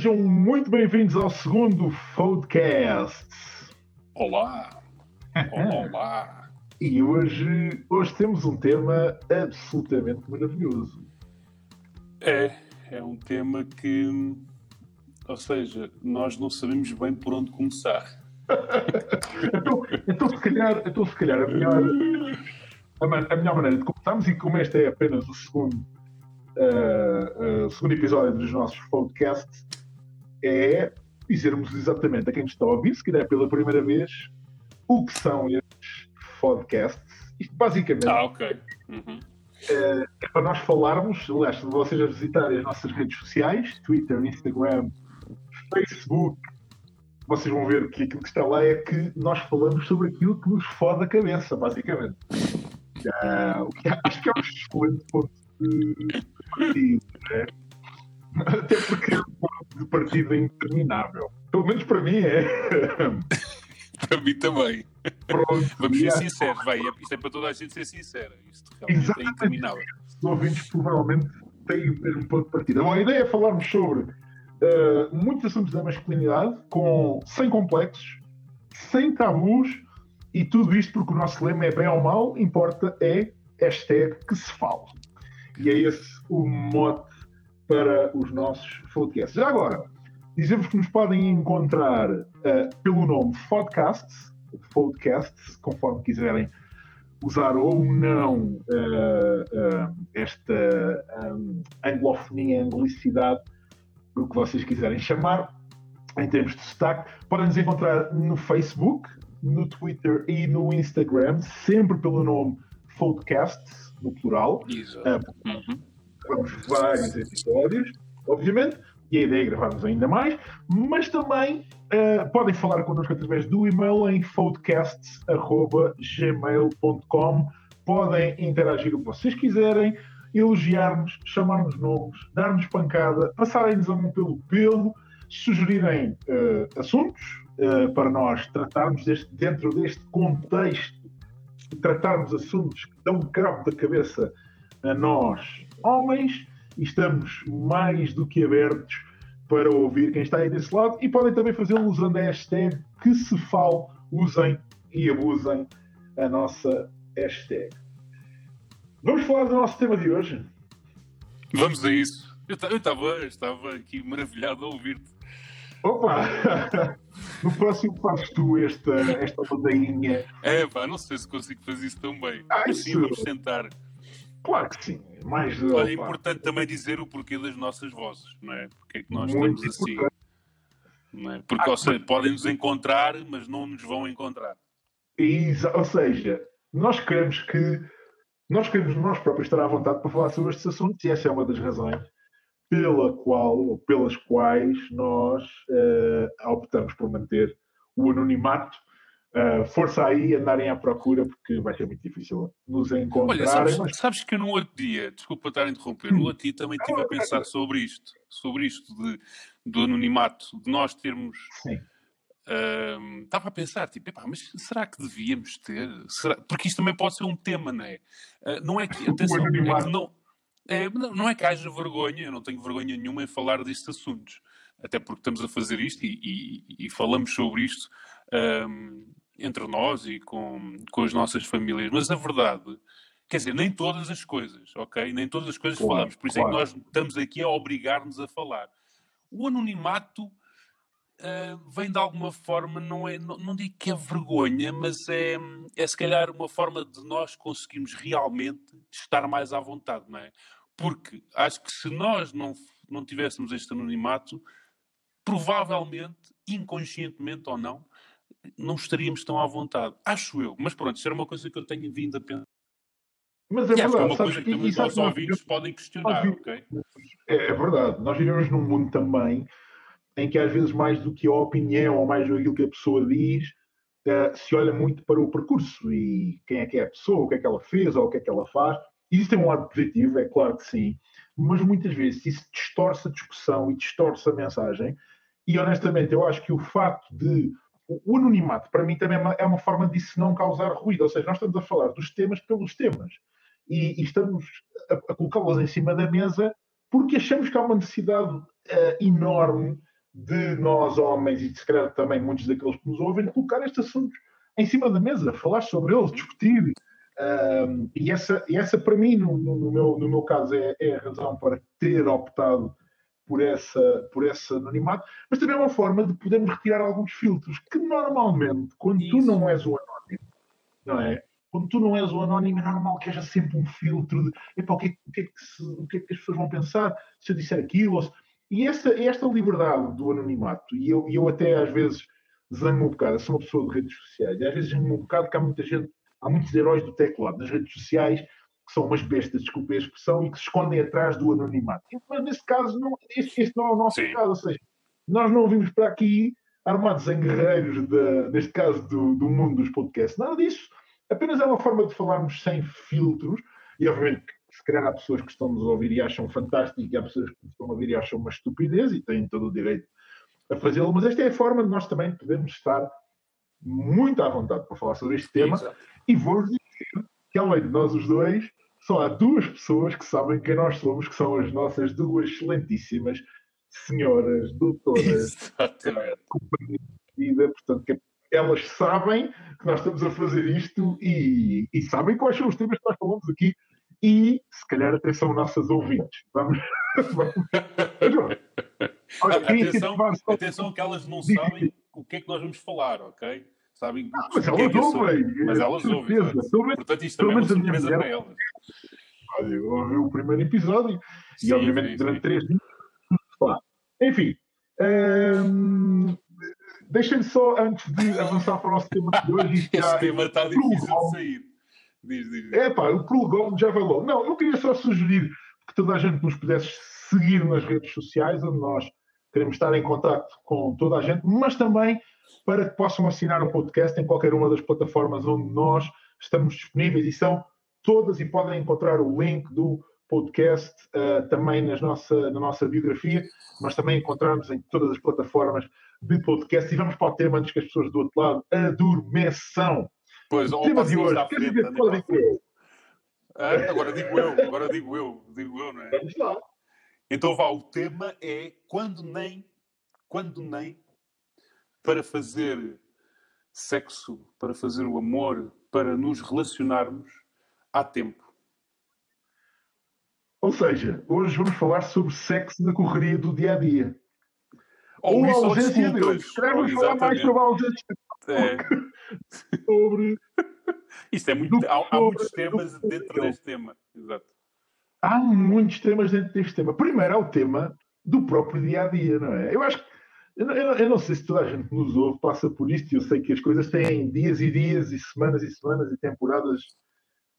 Sejam muito bem-vindos ao segundo Foodcast. Olá! Olá, olá! E hoje, hoje temos um tema absolutamente maravilhoso. É, é um tema que, ou seja, nós não sabemos bem por onde começar. então, então, se calhar, então, se calhar a, melhor, a, a melhor maneira de começarmos, e como este é apenas o segundo, uh, uh, segundo episódio dos nossos podcasts, é dizermos exatamente a quem está a ouvir, se calhar pela primeira vez, o que são estes podcasts. Isto basicamente ah, okay. uhum. é, é para nós falarmos, aliás, se vocês a visitarem as nossas redes sociais, Twitter, Instagram, Facebook, vocês vão ver que aquilo que está lá é que nós falamos sobre aquilo que nos fode a cabeça, basicamente. Que acho que é um excelente ponto de partido, né? Até porque é um ponto de partida interminável. Pelo menos para mim é. para mim também. Pronto, Vamos ser sinceros, vai, isto é para toda a gente ser sincera. Isto realmente é Exatamente. é interminável. Os ouvintes provavelmente têm o mesmo ponto de partida. Bom, a ideia é falarmos sobre uh, muitos assuntos da masculinidade, com, sem complexos, sem tabus, e tudo isto porque o nosso lema é bem ou mal, importa é hashtag que se fala. E é esse o mote para os nossos podcasts. Já agora, dizemos que nos podem encontrar uh, pelo nome Podcasts, Podcasts, conforme quiserem usar ou não uh, uh, esta um, anglofonia, anglicidade, o que vocês quiserem chamar, em termos de destaque. Podem nos encontrar no Facebook, no Twitter e no Instagram, sempre pelo nome Podcasts, no plural. Exato. Uh, uhum gravamos vários episódios, obviamente, e a ideia é gravarmos ainda mais, mas também uh, podem falar connosco através do e-mail em foodcasts.gmail.com podem interagir o que vocês quiserem, elogiar-nos, chamar-nos nomes, dar-nos pancada, passarem-nos a mão pelo pelo, sugerirem uh, assuntos uh, para nós tratarmos deste, dentro deste contexto, tratarmos assuntos que dão um cravo da cabeça a nós homens e estamos mais do que abertos para ouvir quem está aí desse lado e podem também fazê-lo usando a hashtag que se fale, usem e abusem a nossa hashtag. Vamos falar do nosso tema de hoje? Vamos a isso. Eu estava, estava aqui maravilhado a ouvir-te. Opa! No próximo fazes tu esta, esta ladainha. É pá, não sei se consigo fazer isso tão bem. Ah, Mas sim, vamos tentar. Claro que sim. Mais, Olha, é importante também dizer o porquê das nossas vozes, não é? Porque é que nós estamos assim. Não é? Porque, ah, ou seja, podem nos encontrar, mas não nos vão encontrar. Ou seja, nós queremos que nós queremos nós próprios estar à vontade para falar sobre estes assuntos e essa é uma das razões pela qual ou pelas quais nós uh, optamos por manter o anonimato Uh, força aí andarem à procura porque vai ser muito difícil nos encontrar. Olha, sabes, mas... sabes que no outro dia, desculpa estar a interromper, no outro dia também estive a pensar sobre isto, sobre isto de, do anonimato, de nós termos. Sim. Uh, estava a pensar, tipo, mas será que devíamos ter? Será? Porque isto também pode ser um tema, não é? Uh, não é que, atenção, é que não, é, não é que haja vergonha, eu não tenho vergonha nenhuma em falar destes assuntos, até porque estamos a fazer isto e, e, e falamos sobre isto um, entre nós e com, com as nossas famílias. Mas a verdade, quer dizer, nem todas as coisas, ok? Nem todas as coisas claro, falamos. Por isso claro. é que nós estamos aqui a obrigar-nos a falar. O anonimato uh, vem de alguma forma, não, é, não, não digo que é vergonha, mas é, é se calhar uma forma de nós conseguirmos realmente estar mais à vontade, não é? Porque acho que se nós não, não tivéssemos este anonimato, provavelmente, inconscientemente ou não, não estaríamos tão à vontade. Acho eu. Mas pronto, isso era uma coisa que eu tenho vindo a pensar. Mas é verdade. É uma coisa que também os nossos ouvintes podem questionar, ok? É, é, verdade. Nós vivemos num mundo também em que às vezes mais do que a opinião ou mais do que aquilo que a pessoa diz, uh, se olha muito para o percurso e quem é que é a pessoa, o que é que ela fez ou o que é que ela faz. Existe um lado positivo, é claro que sim, mas muitas vezes isso distorce a discussão e distorce a mensagem. E honestamente, eu acho que o facto de o anonimato, para mim, também é uma, é uma forma disso não causar ruído. Ou seja, nós estamos a falar dos temas pelos temas e, e estamos a, a colocá-los em cima da mesa porque achamos que há uma necessidade uh, enorme de nós, homens, e se calhar também muitos daqueles que nos ouvem, colocar estes assuntos em cima da mesa, falar sobre eles, discutir. E, essa, e essa, para mim, no, no, meu, no meu caso, é, é, a razão para ter optado por, essa, por esse anonimato, mas também é uma forma de podermos retirar alguns filtros que normalmente, quando Isso. tu não és o anónimo, não é? Quando tu não és o anónimo, é normal que haja sempre um filtro de epá, o, que é, o, que é que se, o que é que as pessoas vão pensar se eu disser aquilo. Se... E essa, esta liberdade do anonimato, e eu, eu até às vezes zango um bocado, eu sou uma pessoa de redes sociais, e às vezes zango um bocado que há muita gente, há muitos heróis do teclado nas redes sociais que são umas bestas, desculpe a expressão, e que se escondem atrás do anonimato. Mas nesse caso, não, este, este não é o nosso Sim. caso, ou seja, nós não vimos para aqui armados em guerreiros, de, neste caso do, do mundo dos podcasts, nada disso. Apenas é uma forma de falarmos sem filtros, e obviamente se calhar há pessoas que estão nos a ouvir e acham fantástico, e há pessoas que estão a ouvir e acham uma estupidez, e têm todo o direito a fazê-lo, mas esta é a forma de nós também podermos estar muito à vontade para falar sobre este tema. Exato. E vou-vos dizer que, além de nós os dois, só há duas pessoas que sabem quem nós somos, que são as nossas duas excelentíssimas senhoras doutoras companhia de vida, portanto, que elas sabem que nós estamos a fazer isto e, e, sabem quais são os temas que nós falamos aqui e se calhar até são nossas ouvintes. Vamos. Olha, atenção, atenção que elas não sabem o que é que nós vamos falar, ok? Sabem ah, mas elas é ouvem. Mas elas ouvem. Portanto, isto também é uma surpresa para elas. Ouvi o primeiro episódio sim, e, obviamente, sim, durante sim. três dias. Enfim. Hum, Deixem-me só, antes de avançar para o nosso tema de hoje. Esse tema está difícil de sair. Diz, diz. É pá, o prologão já vai logo. Não, eu queria só sugerir que toda a gente nos pudesse seguir nas redes sociais, onde nós queremos estar em contato com toda a gente, mas também para que possam assinar o podcast em qualquer uma das plataformas onde nós estamos disponíveis e são todas e podem encontrar o link do podcast uh, também nas nossa, na nossa biografia, mas também encontramos em todas as plataformas de podcast. E vamos para o tema antes que as pessoas do outro lado adormeçam. Pois, o tema de hoje, quer dizer, qual digo eu? Ah, agora digo eu, agora digo eu, digo eu, não é? Vamos lá. Então vá, o tema é quando nem, quando nem para fazer sexo, para fazer o amor, para nos relacionarmos, há tempo. Ou seja, hoje vamos falar sobre sexo na correria do dia a dia. Ou, Ou a ausência dele. Queremos falar mais sobre a ausência é. sobre. Isto é muito. Há, há muitos temas dentro deste tema. Exato. Há muitos temas dentro deste tema. Primeiro, há o tema do próprio dia a dia, não é? Eu acho que. Eu não, eu não, sei se toda a gente nos ouve, passa por isto, e eu sei que as coisas têm dias e dias, e semanas e semanas, e temporadas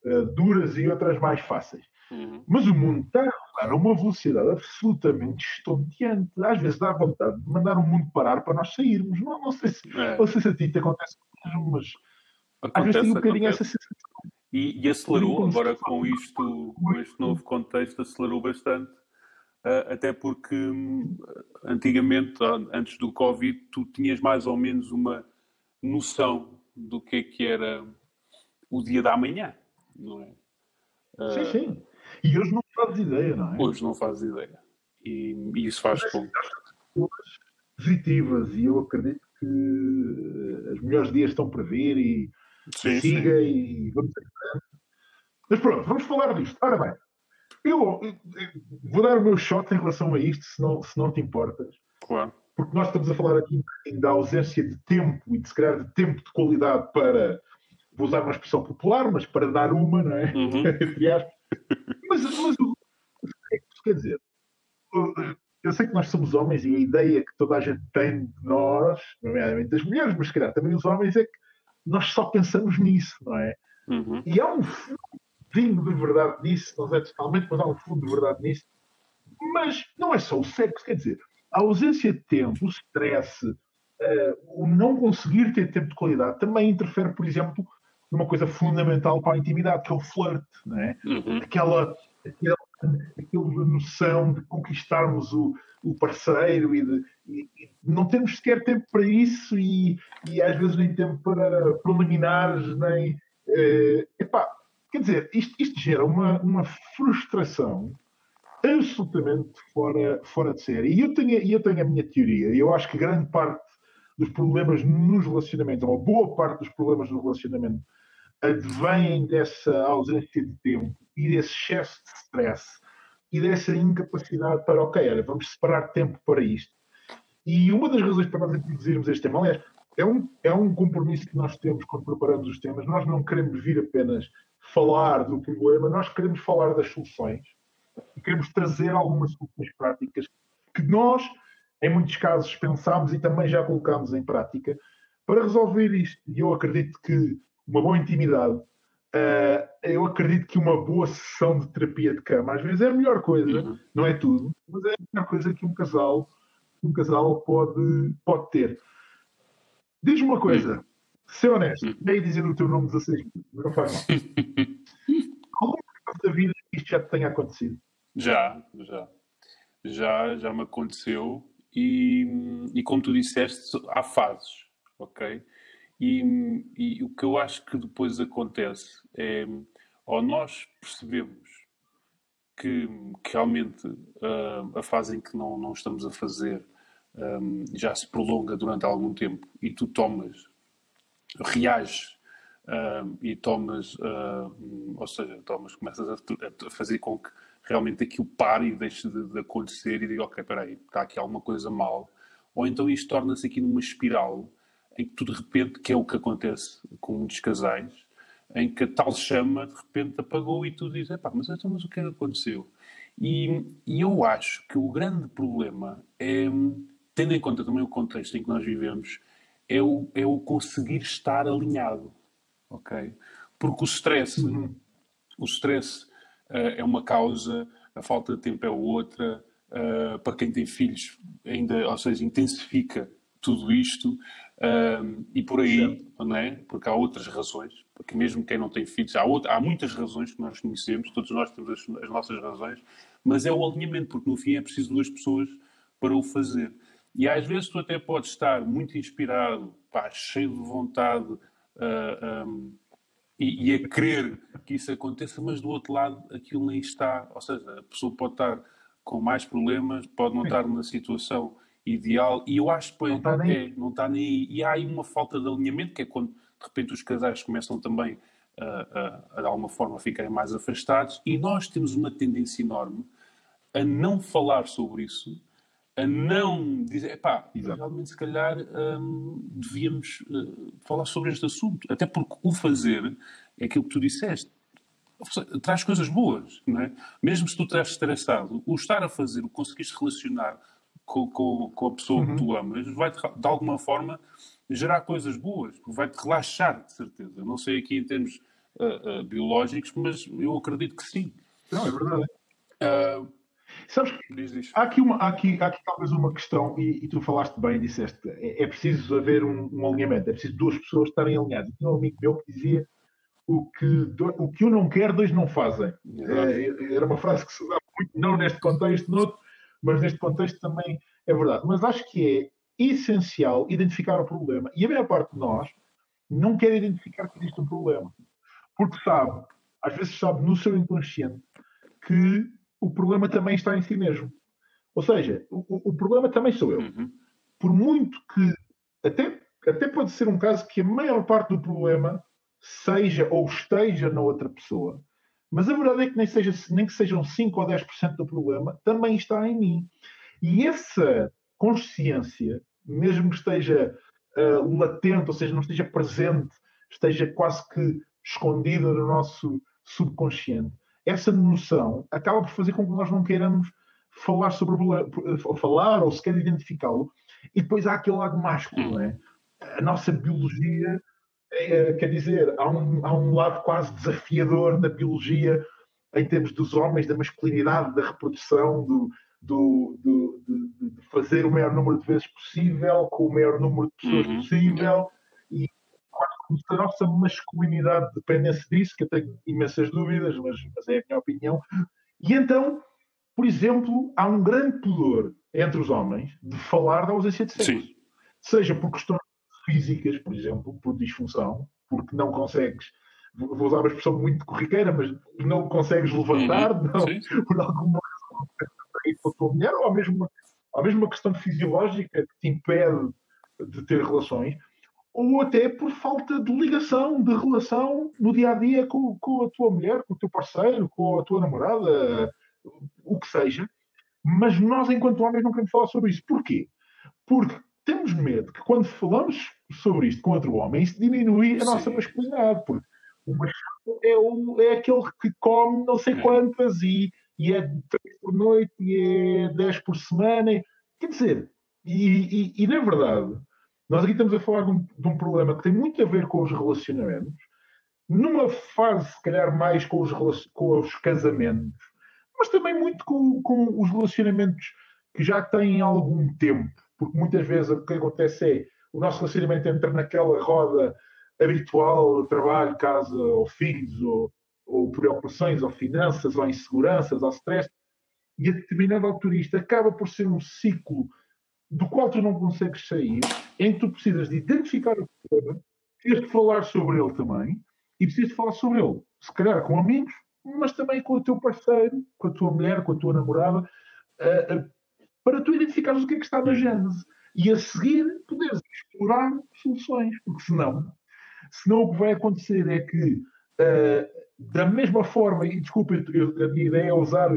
uh, duras e outras mais fáceis. Uhum. Mas o mundo está a rodar a uma velocidade absolutamente estonteante. Às vezes dá vontade de mandar o mundo parar para nós sairmos. Não, não, sei, se, é. não sei se a ti te acontece mesmo, mas acontece, às vezes tem um bocadinho essa sensação. E, e acelerou, agora com isto, com este novo contexto, acelerou bastante. Uh, até porque um, antigamente, antes do Covid, tu tinhas mais ou menos uma noção do que é que era o dia da manhã, não é? Uh, sim, sim. E hoje não fazes ideia, não é? Hoje não fazes ideia. E, e isso faz com. Positivas, e eu acredito que os melhores dias estão para vir e sim, siga sim. e vamos Mas pronto, vamos falar disto. Ora bem, eu, eu, vou dar o meu shot em relação a isto, se não, se não te importas. Claro. Porque nós estamos a falar aqui da ausência de tempo e de se calhar de tempo de qualidade para, vou usar uma expressão popular, mas para dar uma, não é? Uhum. Mas, mas o que é que isso quer dizer? Eu sei que nós somos homens e a ideia que toda a gente tem de nós, nomeadamente das mulheres, mas se calhar também os homens, é que nós só pensamos nisso, não é? Uhum. E há um fundo de verdade nisso, não é totalmente, mas há um fundo de verdade nisso. Mas não é só o sexo, quer dizer, a ausência de tempo, o stress, uh, o não conseguir ter tempo de qualidade também interfere, por exemplo, numa coisa fundamental para a intimidade, que é o flirt, não é? Uhum. Aquela, aquela, aquela noção de conquistarmos o, o parceiro e de e, e não temos sequer tempo para isso e, e às vezes nem tempo para preliminares, nem. Eh, epá, quer dizer, isto, isto gera uma, uma frustração absolutamente fora, fora de série. E eu tenho, eu tenho a minha teoria. Eu acho que grande parte dos problemas nos relacionamentos, uma boa parte dos problemas no relacionamento, advêm dessa ausência de tempo e desse excesso de stress e dessa incapacidade para, ok, olha, vamos separar tempo para isto. E uma das razões para nós introduzirmos este tema, aliás, é um, é um compromisso que nós temos quando preparamos os temas. Nós não queremos vir apenas falar do problema, nós queremos falar das soluções e queremos trazer algumas soluções práticas que nós, em muitos casos, pensámos e também já colocámos em prática para resolver isto. E eu acredito que uma boa intimidade, uh, eu acredito que uma boa sessão de terapia de cama, às vezes é a melhor coisa, uhum. não é tudo, mas é a melhor coisa que um casal, um casal pode, pode ter. Diz-me uma coisa, uhum. Ser honesto, é dizer o teu nome 16 vezes, não faz mal. Alguma coisa da vida que isto já te tenha acontecido? Já, já. Já, já me aconteceu e, e como tu disseste, há fases, ok? E, e, o que eu acho que depois acontece é, ou nós percebemos que, que realmente uh, a fase em que não, não estamos a fazer um, já se prolonga durante algum tempo e tu tomas, reages uh, e tomas, uh, ou seja, tomas, começas a, a, fazer com que realmente aquilo pare e deixe de, de acontecer e diga, ok, espera aí, está aqui alguma coisa mal. Ou então isto torna-se aqui numa espiral em que tu de repente, que é o que acontece com muitos casais, em que a tal chama de repente apagou e tu dizes, mas, então, mas o que é que aconteceu? E, e eu acho que o grande problema é, tendo em conta também o contexto em que nós vivemos, é o, é o conseguir estar alinhado, ok? Porque o stress, uhum. o stress uh, é uma causa, a falta de tempo é outra, uh, para quem tem filhos ainda, ou seja, intensifica tudo isto uh, e por aí, não é? Porque há outras razões, porque mesmo quem não tem filhos, há, outra, há muitas razões que nós conhecemos, todos nós temos as, as nossas razões, mas é o alinhamento, porque no fim é preciso duas pessoas para o fazer. E às vezes tu até podes estar muito inspirado, pá, cheio de vontade uh, ah, um, e, e, a querer que isso aconteça, mas do outro lado aquilo nem está. Ou seja, a pessoa pode estar com mais problemas, pode não estar na situação ideal e eu acho que não está nem, é, não está nem aí. E há aí uma falta de alinhamento, que é quando de repente os casais começam também a, a, a de alguma forma a ficarem mais afastados e nós temos uma tendência enorme a não falar sobre isso a não dizer, pá, realmente se calhar hum, devíamos uh, falar sobre este assunto. Até porque o fazer é aquilo que tu disseste. Traz coisas boas, não é? Mesmo se tu estás estressado, o estar a fazer, o conseguir se relacionar com, com, com a pessoa uhum. que tu amas, vai de alguma forma gerar coisas boas, vai-te relaxar, de certeza. Não sei aqui em termos uh, uh, biológicos, mas eu acredito que sim. Não, é verdade. Uh, Sabes. Há, aqui uma, há, aqui, há aqui talvez uma questão, e, e tu falaste bem, disseste, é, é preciso haver um, um, alinhamento, é preciso duas pessoas estarem alinhadas. Tinha um amigo meu que dizia o que, do, o que um não quer, dois não fazem. É, era uma frase que se usava muito, não neste contexto, noutro, mas neste contexto também é verdade. Mas acho que é essencial identificar o problema. E a maior parte de nós não quer identificar que existe um problema. Porque sabe, às vezes sabe no seu inconsciente, que o problema também está em si mesmo. Ou seja, o, o problema também sou eu. Uhum. Por muito que, até, até pode ser um caso que a maior parte do problema seja ou esteja na outra pessoa. Mas a verdade é que nem, seja, nem que sejam 5 ou 10% do problema, também está em mim. E essa consciência, mesmo que esteja uh, latente, ou seja, não esteja presente, esteja quase que escondida no nosso subconsciente, essa noção acaba por fazer com que nós não queiramos falar sobre ou falar ou sequer identificá-lo. E depois há aquele lado másculo, não é? A nossa biologia, é, quer dizer, há um, há um lado quase desafiador na biologia em termos dos homens, da masculinidade, da reprodução, do, do, do, de fazer o maior número de vezes possível, com o maior número de pessoas uhum. possível, e a nossa masculinidade dependesse disso, que eu tenho imensas dúvidas, mas, mas é a minha opinião. E então, por exemplo, há um grande pudor entre os homens de falar da ausência de sexo. Sim. Seja por questões físicas, por exemplo, por disfunção, porque não consegues, vou usar uma expressão muito corriqueira, mas não consegues levantar, uhum. não, por alguma razão tua mulher, ou mesmo, ou mesmo uma questão fisiológica que te impede de ter relações, ou até por falta de ligação, de relação no dia a dia com, com a tua mulher, com o teu parceiro, com a tua namorada, o que seja. Mas nós, enquanto homens, não queremos falar sobre isso. Porquê? Porque temos medo que quando falamos sobre isto com outro homem, isso diminui a Sim. nossa masculinidade. Porque o macho é, o, é aquele que come não sei quantas e, e é 3 por noite e é 10 por semana. Quer dizer, e, e, e na verdade, nós aqui estamos a falar de um, de um, problema que tem muito a ver com os relacionamentos, numa fase, se calhar, mais com os, com os casamentos, mas também muito com, com os relacionamentos que já têm algum tempo, porque muitas vezes o que acontece é o nosso relacionamento entra naquela roda habitual, trabalho, casa, ou filhos, ou, ou preocupações, ou finanças, ou inseguranças, ou stress, e a determinada altura isto acaba por ser um ciclo do qual tu não consegues sair, em que tu precisas de identificar o problema, precisas de falar sobre ele também, e precisas de falar sobre ele, se calhar com amigos, mas também com o teu parceiro, com a tua mulher, com a tua namorada, uh, uh, para tu identificares o que é que está na gênese. E a seguir poderes explorar soluções, porque senão, senão o que vai acontecer é que, uh, da mesma forma, e desculpa, eu, a minha ideia é usar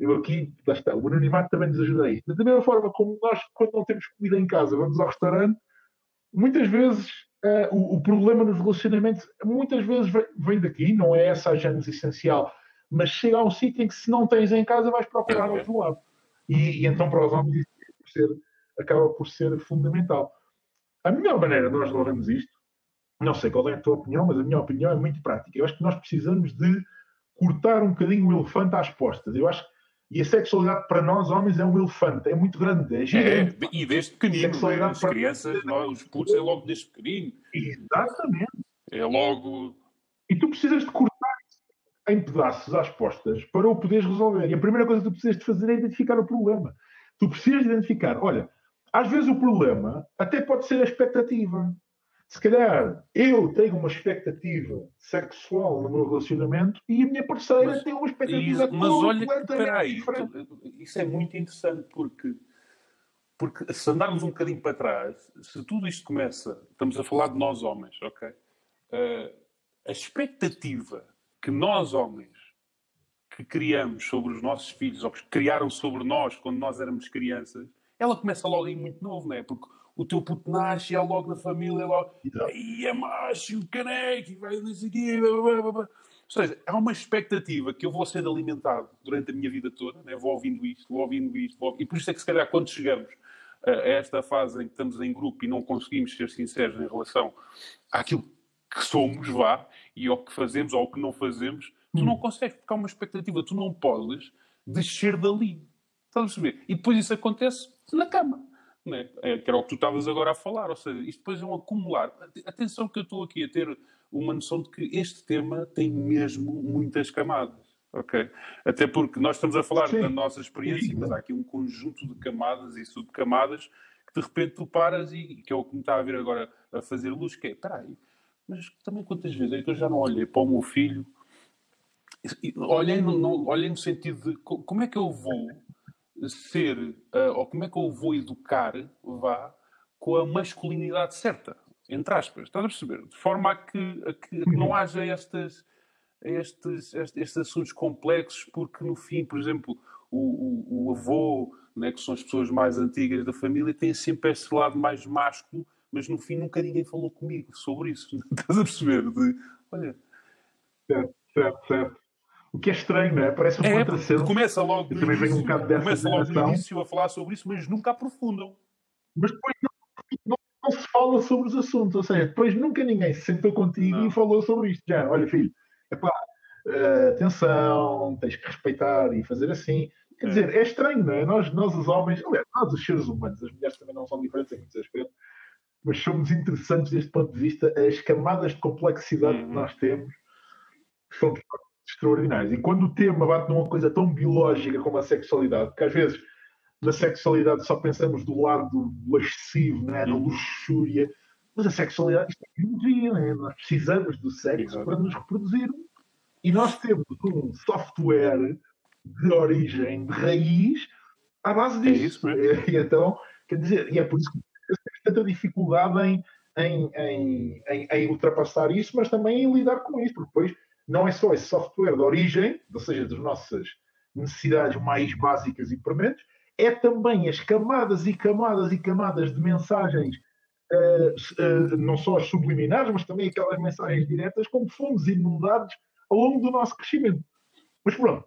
eu aqui, lá está, o anonimato também nos ajuda a isso. Da mesma forma como nós, quando não temos comida em casa, vamos ao restaurante, muitas vezes uh, o, o, problema nos relacionamentos, muitas vezes vem, vem, daqui, não é essa a gênese essencial, mas chega a um sítio em que se não tens em casa vais procurar ao outro lado. E, e, então para os homens isso ser, acaba por ser fundamental. A melhor maneira de nós resolvermos isto, não sei qual é a tua opinião, mas a minha opinião é muito prática. Eu acho que nós precisamos de cortar um bocadinho o elefante às postas. Eu acho que e a sexualidade para nós, homens, é um elefante, é muito grande, é gigante. É, e desde pequenino, as para... crianças, nós, os putos, é logo desde pequenino. Exatamente. É logo. E tu precisas de cortar em pedaços às postas para o poderes resolver. E a primeira coisa que tu precisas de fazer é identificar o problema. Tu precisas de identificar, olha, às vezes o problema até pode ser a expectativa se calhar eu tenho uma expectativa sexual no meu relacionamento e a minha parceira mas, tem uma expectativa isso, Mas olha que, peraí, isso é muito interessante porque, porque se andarmos um bocadinho para trás, se tudo isto começa, estamos a falar de nós homens, ok? Uh, a expectativa que nós homens que criamos sobre os nossos filhos, ou que criaram sobre nós quando nós éramos crianças, ela começa logo em muito novo, não é? Porque o teu puto nasce, é logo na família, é logo, aí é macho, caneco, vai não sei Ou seja, há uma expectativa que eu vou sendo alimentado durante a minha vida toda, né? vou ouvindo isto, vou ouvindo isto, vou... e por isso é que se calhar quando chegamos a esta fase em que estamos em grupo e não conseguimos ser sinceros em relação àquilo que somos, vá, e ao que fazemos ou ao que não fazemos, tu não hum. consegues, porque há uma expectativa, tu não podes descer dali. Estás a perceber? E depois isso acontece na cama né? É, que era o que tu estavas agora a falar. Ou seja, isto depois é um acumular. Atenção que eu estou aqui a ter uma noção de que este tema tem mesmo muitas camadas. Ok? Até porque nós estamos a falar Sim. da nossa experiência, mas há aqui um conjunto de camadas e subcamadas que de repente tu paras e que é o que me está a ver agora a fazer luz, que é, espera aí, mas também quantas vezes é que eu já não olhei para o meu filho, olhei no, olhei no sentido de como é que eu vou ser, uh, ou como é que eu vou educar, vá, com a masculinidade certa, entre aspas, estás a perceber? De forma a que, a que, a que não haja estas, estes, estes, estes, assuntos complexos, porque no fim, por exemplo, o, o, o avô, né, que são as pessoas mais antigas da família, tem sempre esse lado mais másculo, mas no fim nunca ninguém falou comigo sobre isso. Estás a perceber? De, olha. Certo, certo, certo. O que é estranho, não é? Parece um é, contrassenso. Começa logo, no início, um começa logo no início a falar sobre isso, mas nunca aprofundam. Mas depois não, não, não, se fala sobre os assuntos. Ou seja, depois nunca ninguém se sentou contigo não. e falou sobre isto. Já, olha, filho, epá, uh, atenção, tens que respeitar e fazer assim. Quer é. dizer, é estranho, não é? Nós, nós os homens, aliás, nós os seres humanos, as mulheres também não são diferentes em muitos aspectos, mas somos interessantes deste ponto de vista. As camadas de complexidade uhum. que nós temos são extraordinários. E quando o tema bate numa coisa tão biológica como a sexualidade, que às vezes na sexualidade só pensamos do lado do excessivo, né? da luxúria, mas a sexualidade isto é biologia, né? nós precisamos do sexo Exato. para nos reproduzir. E nós temos um software de origem, de raiz, à base disso. É e, então, quer dizer, e é por isso que temos tanta dificuldade em, em, em, em, em ultrapassar isso, mas também em lidar com isso, porque depois não é só esse software de origem, ou seja, das nossas necessidades mais básicas e prementes, é também as camadas e camadas e camadas de mensagens, uh, uh, não só as subliminares, mas também aquelas mensagens diretas, como fomos inundados ao longo do nosso crescimento. Mas pronto,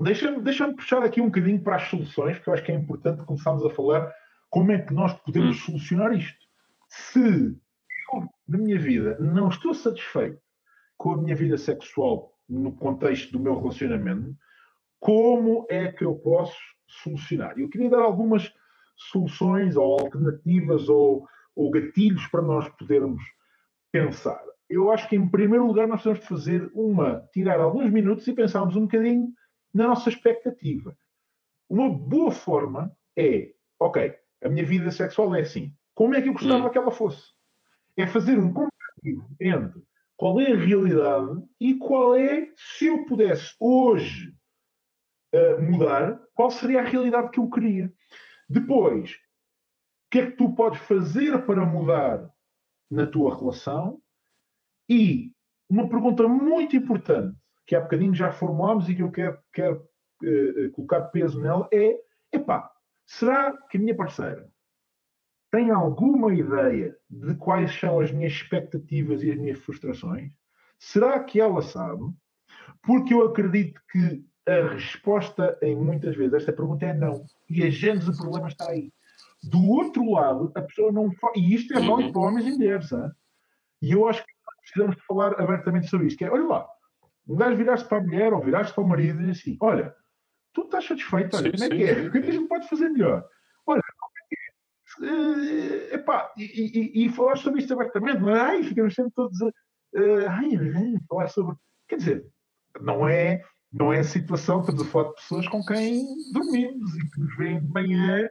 deixa-me deixa puxar aqui um bocadinho para as soluções, porque eu acho que é importante começarmos a falar como é que nós podemos hum. solucionar isto. Se eu, na minha vida, não estou satisfeito com a minha vida sexual no contexto do meu relacionamento, como é que eu posso solucionar? Eu queria dar algumas soluções ou alternativas ou, ou gatilhos para nós podermos pensar. Eu acho que, em primeiro lugar, nós temos de fazer uma, tirar alguns minutos e pensarmos um bocadinho na nossa expectativa. Uma boa forma é, ok, a minha vida sexual é assim. Como é que eu gostava hum. que ela fosse? É fazer um comparativo entre qual é a realidade e qual é, se eu pudesse hoje uh, mudar, qual seria a realidade que eu queria. Depois, o que é que tu podes fazer para mudar na tua relação? E uma pergunta muito importante, que há bocadinho já formulámos e que eu quero, quero uh, colocar peso nela, é: epá, será que a minha parceira tem alguma ideia de quais são as minhas expectativas e as minhas frustrações? Será que ela sabe? Porque eu acredito que a resposta, em muitas vezes, esta pergunta é não. E a gente do problema está aí. Do outro lado, a pessoa não. E isto é válido uhum. para homens e mulheres. Hein? E eu acho que precisamos falar abertamente sobre isto. Que é, olha lá, um gajo virar-se para a mulher ou virar-se para o marido e diz assim: olha, tu estás satisfeito, olha, sim, como é que é? O que é que a gente pode fazer melhor? Uh, epá, e, e, e, falar sobre isto abertamente, não é? Ai, ficamos sempre todos a. Uh, ai, falar sobre. Quer dizer, não é, não é a situação, estamos a falar de pessoas com quem dormimos e que nos veem de manhã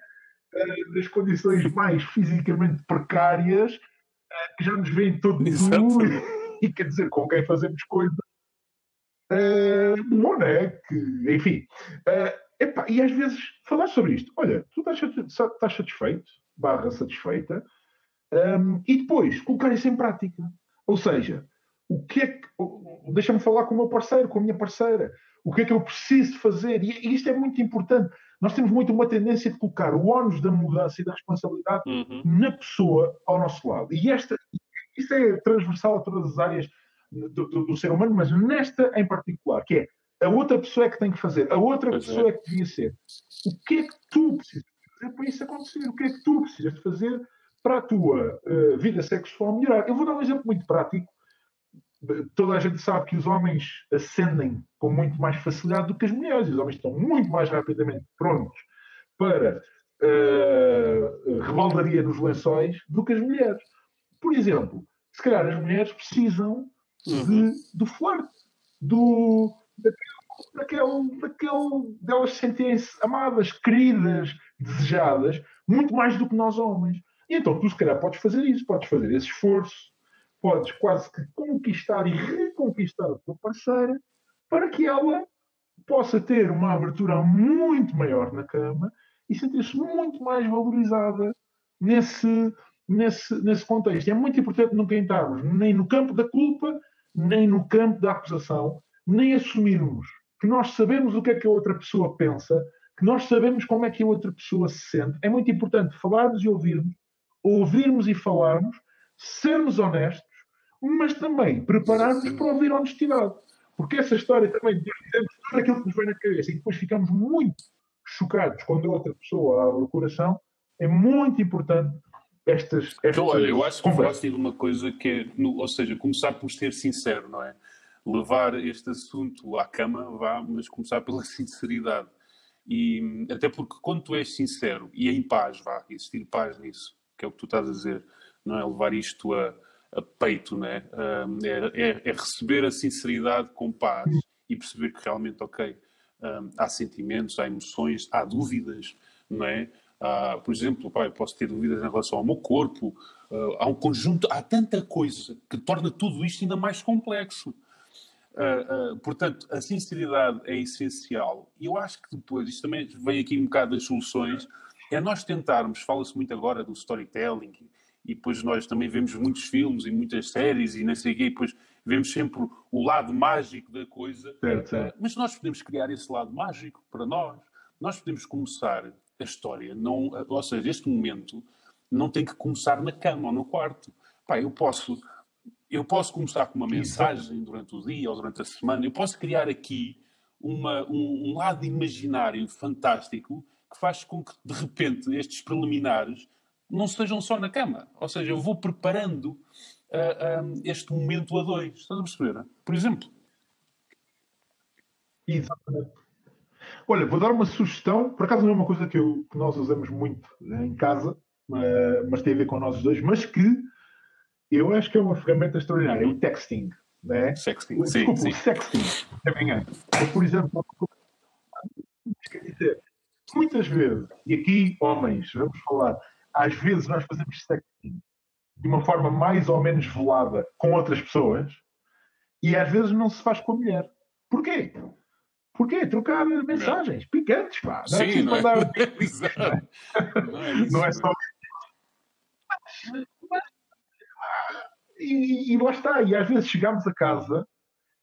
uh, nas condições mais fisicamente precárias, que já nos veem todo nu e quer dizer, com quem fazemos coisas. Uh, bom, né? Que, enfim. Epá, e às vezes falar sobre isto. Olha, tu estás, estás satisfeito? Barra satisfeita, um, e depois colocar isso em prática. Ou seja, o que é que. Deixa-me falar com o meu parceiro, com a minha parceira. O que é que eu preciso fazer? E isto é muito importante. Nós temos muito uma tendência de colocar o ónus da mudança e da responsabilidade uhum. na pessoa ao nosso lado. E esta, isso é transversal a todas as áreas do, do, do, ser humano, mas nesta em particular, que é a outra pessoa é que tem que fazer, a outra pois pessoa é. é que devia ser. O que é que tu precisas fazer para isso acontecer? O que é que tu precisas de fazer para a tua uh, vida sexual melhorar? Eu vou dar um exemplo muito prático. Toda a gente sabe que os homens ascendem com muito mais facilidade do que as mulheres. Os homens estão muito mais rapidamente prontos para uh, rebaldaria nos lençóis do que as mulheres. Por exemplo, se calhar as mulheres precisam uhum. de, do flerte, do, daquele, daquele, delas sentirem-se amadas, queridas, desejadas, muito mais do que nós homens. E então tu, se calhar, podes fazer isso, podes fazer esse esforço, podes quase que conquistar e reconquistar a tua parceira para que ela possa ter uma abertura muito maior na cama e sentir-se muito mais valorizada nesse, nesse, nesse contexto. É muito importante nunca entrarmos nem no campo da culpa, nem no campo da acusação, nem assumirmos que nós sabemos o que é que a outra pessoa pensa, que nós sabemos como é que a outra pessoa se sente. É muito importante falarmos e ouvirmos, ouvirmos e falarmos, sermos honestos, mas também prepararmos para ouvir honestidade. Porque essa história também de dizemos tudo aquilo que nos vem na cabeça e depois ficamos muito chocados quando a outra pessoa abre o coração, é muito importante estas, estas Então, olha, eu acho que falaste de uma coisa que é, no, ou seja, começar por ser sincero, não é? levar este assunto à cama, vá, mas começar pela sinceridade. E até porque quando tu és sincero e em paz, vá, existir paz nisso, que é o que tu estás a dizer, não é levar isto a, a peito, né? É, é, é, receber a sinceridade com paz e perceber que realmente, ok, há sentimentos, há emoções, há dúvidas, não é? Há, por exemplo, pá, eu posso ter dúvidas em relação ao meu corpo, há um conjunto, há tanta coisa que torna tudo isto ainda mais complexo. Uh, uh, portanto, a sinceridade é essencial. E eu acho que depois, isto também vem aqui um bocado das soluções, é nós tentarmos, fala-se muito agora do storytelling, e depois nós também vemos muitos filmes e muitas séries e não sei o quê, e depois vemos sempre o lado mágico da coisa. Certo, certo. Mas nós podemos criar esse lado mágico para nós. Nós podemos começar a história, não, ou seja, este momento não tem que começar na cama ou no quarto. Pá, eu posso, eu posso começar com uma mensagem durante o dia ou durante a semana. Eu posso criar aqui uma, um, um lado imaginário fantástico que faz com que, de repente, estes preliminares não sejam só na cama. Ou seja, eu vou preparando uh, uh, este momento a dois. Estás a perceber? Por exemplo. Exatamente. Olha, vou dar uma sugestão. Por acaso não é uma coisa que, eu, que nós usamos muito em casa, uh, mas tem a ver com nós dois, mas que eu acho que é uma ferramenta extraordinária. O texting. Né? Sexting. Desculpa, sim, o sexting. É por exemplo, quer dizer, muitas vezes, e aqui, homens, vamos falar, às vezes nós fazemos sexting de uma forma mais ou menos velada com outras pessoas e às vezes não se faz com a mulher. Porquê? Porquê? Trocar mensagens picantes, pá. Não é Sim, não, mandar... é... não, é não é só. E, e lá está, e às vezes chegamos a casa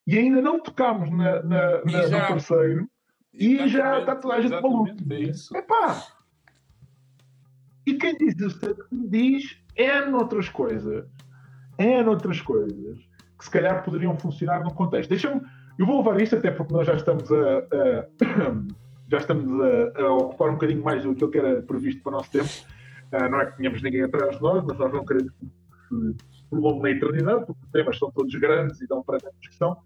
e ainda não tocámos na, na, na já... no parceiro e já está toda a gente maluca. É pá, e quem diz isso diz é noutras coisas, é noutras coisas que se calhar poderiam funcionar no contexto. Deixa-me, eu vou levar isto até porque nós já estamos a, a já estamos a, a, ocupar um bocadinho mais do que era previsto para o nosso tempo. Uh, não é que tenhamos ninguém atrás de nós, mas nós não queremos que prolongue na eternidade, porque os temas são todos grandes e dão para a discussão.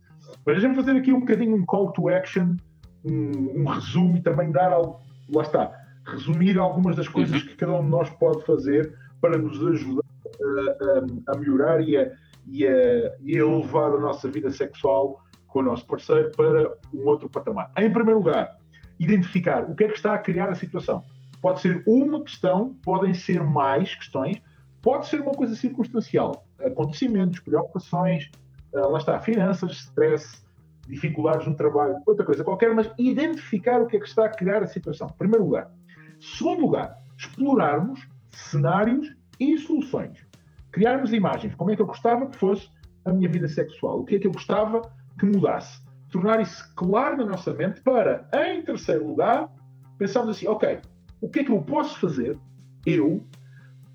Mas deixa-me fazer aqui um bocadinho um call to action, um, um resumo e também dar algo. Lá está resumir algumas das coisas uhum. que cada um de nós pode fazer para nos ajudar a, a, a melhorar e a, e, a, e a elevar a nossa vida sexual com o nosso parceiro para um outro patamar. Em primeiro lugar, identificar o que é que está a criar a situação. Pode ser uma questão, podem ser mais questões, pode ser uma coisa circunstancial, acontecimentos, preocupações, ah, lá está, finanças, stress, dificuldades no trabalho, outra coisa qualquer, mas identificar o que é que está a criar a situação. Primeiro lugar. Segundo lugar, explorarmos cenários e soluções. Criarmos imagens. Como é que eu gostava que fosse a minha vida sexual? O que é que eu gostava que mudasse? Tornar isso claro na nossa mente para, em terceiro lugar, pensarmos assim: ok, o que é que eu posso fazer, eu,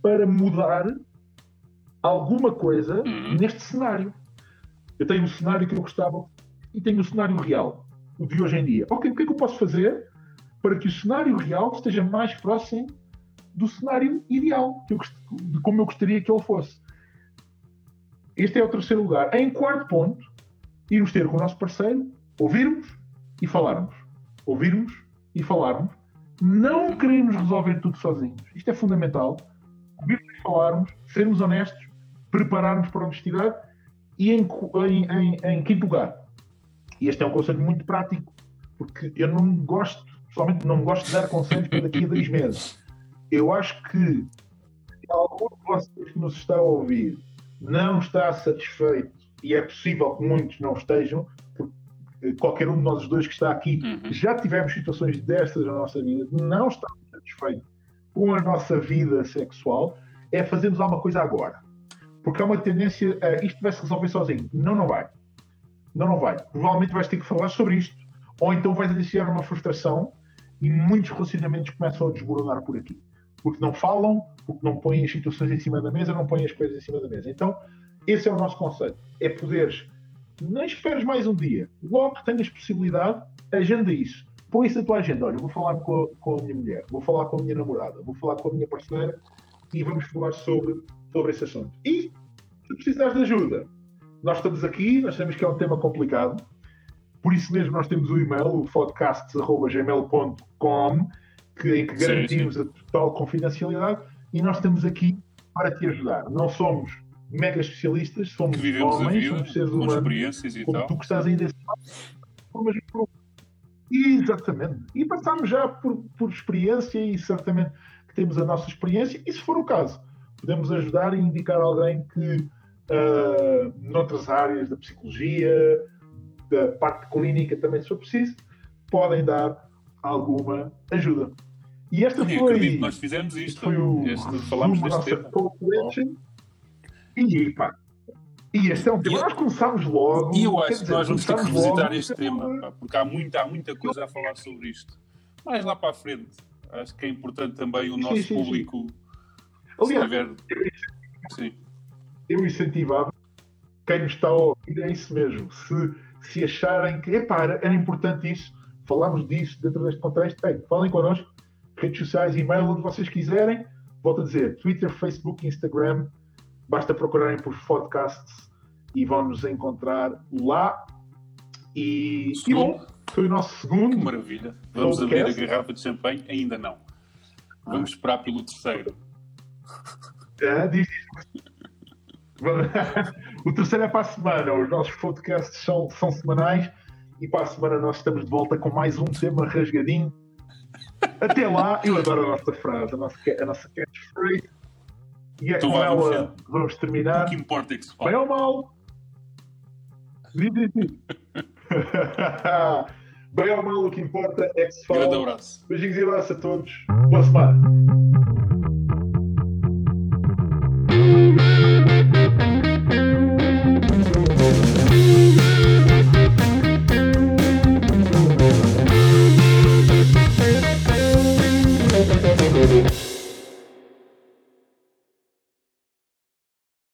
para mudar alguma coisa uhum. neste cenário? Eu tenho um cenário que eu gostava e tenho um cenário real, o de hoje em dia. Ok, o que é que eu posso fazer para que o cenário real esteja mais próximo do cenário ideal, eu, de como eu gostaria que ele fosse. Este é o terceiro lugar. Em quarto ponto, irmos ter com o nosso parceiro, ouvirmos e falarmos. Ouvirmos e falarmos. Não queremos resolver tudo sozinhos. Isto é fundamental. Ouvirmos e falarmos, sermos honestos, prepararmos para a honestidade e, em, em, em, em quinto lugar, e este é um conselho muito prático, porque eu não gosto pessoalmente não gosto de dar conselhos para daqui a dois meses. Eu acho que se algum de vocês que nos está a ouvir não está satisfeito, e é possível que muitos não estejam, porque qualquer um de nós dois que está aqui uhum. já tivemos situações destas na nossa vida, não está satisfeito com a nossa vida sexual, é fazermos alguma coisa agora. Porque há uma tendência a isto vai se resolver sozinho. Não, não vai. Não, não vai. Provavelmente vais ter que falar sobre isto. Ou então vais iniciar uma frustração e muitos relacionamentos começam a desmoronar por aqui. Porque não falam, porque não põem as situações em cima da mesa, não põem as coisas em cima da mesa. Então, esse é o nosso conceito. É poderes, nem esperes mais um dia. Logo que tenhas possibilidade, agenda isso. Põe isso na tua agenda. Olha, vou falar com a, com a minha mulher, vou falar com a minha namorada, vou falar com a minha parceira e vamos falar sobre, sobre esse assunto. E, se precisares de ajuda, nós estamos aqui, nós sabemos que é um tema complicado, por isso mesmo nós temos o e-mail, o podcasts.gmail.com, que, em que garantimos sim, sim. a total confidencialidade e nós estamos aqui para te ajudar. Não somos mega especialistas, somos homens, vida, somos seres humanos, experiências e como tal. tu que estás aí desse lado, Exatamente. E passamos já por, por experiência e certamente que temos a nossa experiência e se for o caso, podemos ajudar e indicar alguém que uh, noutras áreas da psicologia, da parte clínica também, se for preciso, podem dar alguma ajuda. E esta foi. nós fizemos isto. Foi o. Este, falámos deste nossa tema. E, pá, e este é um tema. Nós começámos logo. E eu acho que nós vamos ter que revisitar logo- este tema, pá, porque há muita, há muita coisa a falar sobre isto. Mais lá para a frente. Acho que é importante também o Sim, nosso sim, sim. público se Aliás, tiver. Sim. eu incentivava quem nos está a ouvir, é isso mesmo. Se, se acharem que epá, era, importante isso, falámos disso dentro deste contexto, ei, falem connosco, redes sociais, e-mail, onde vocês quiserem. Volto a dizer, Twitter, Facebook, Instagram, basta procurarem por podcasts e vão nos encontrar lá. E, e bom, foi o nosso Que segundo. maravilha. Vamos abrir a garrafa de champanhe? Ainda não. Vamos esperar pelo terceiro. Ah, diz o terceiro é para a semana. Os nossos podcasts são, são semanais e para a semana nós estamos de volta com mais um tema rasgadinho. Até lá, eu adoro a nossa frase, a nossa, a nossa catchphrase. E é Então com ela ver. vamos O terminar. que importa é que se Bem fala. ou mal? Diz, diz, diz. Bem ou mal, o que importa é que se Grande fala. abraço. Beijinhos e abraços a todos. Boa semana.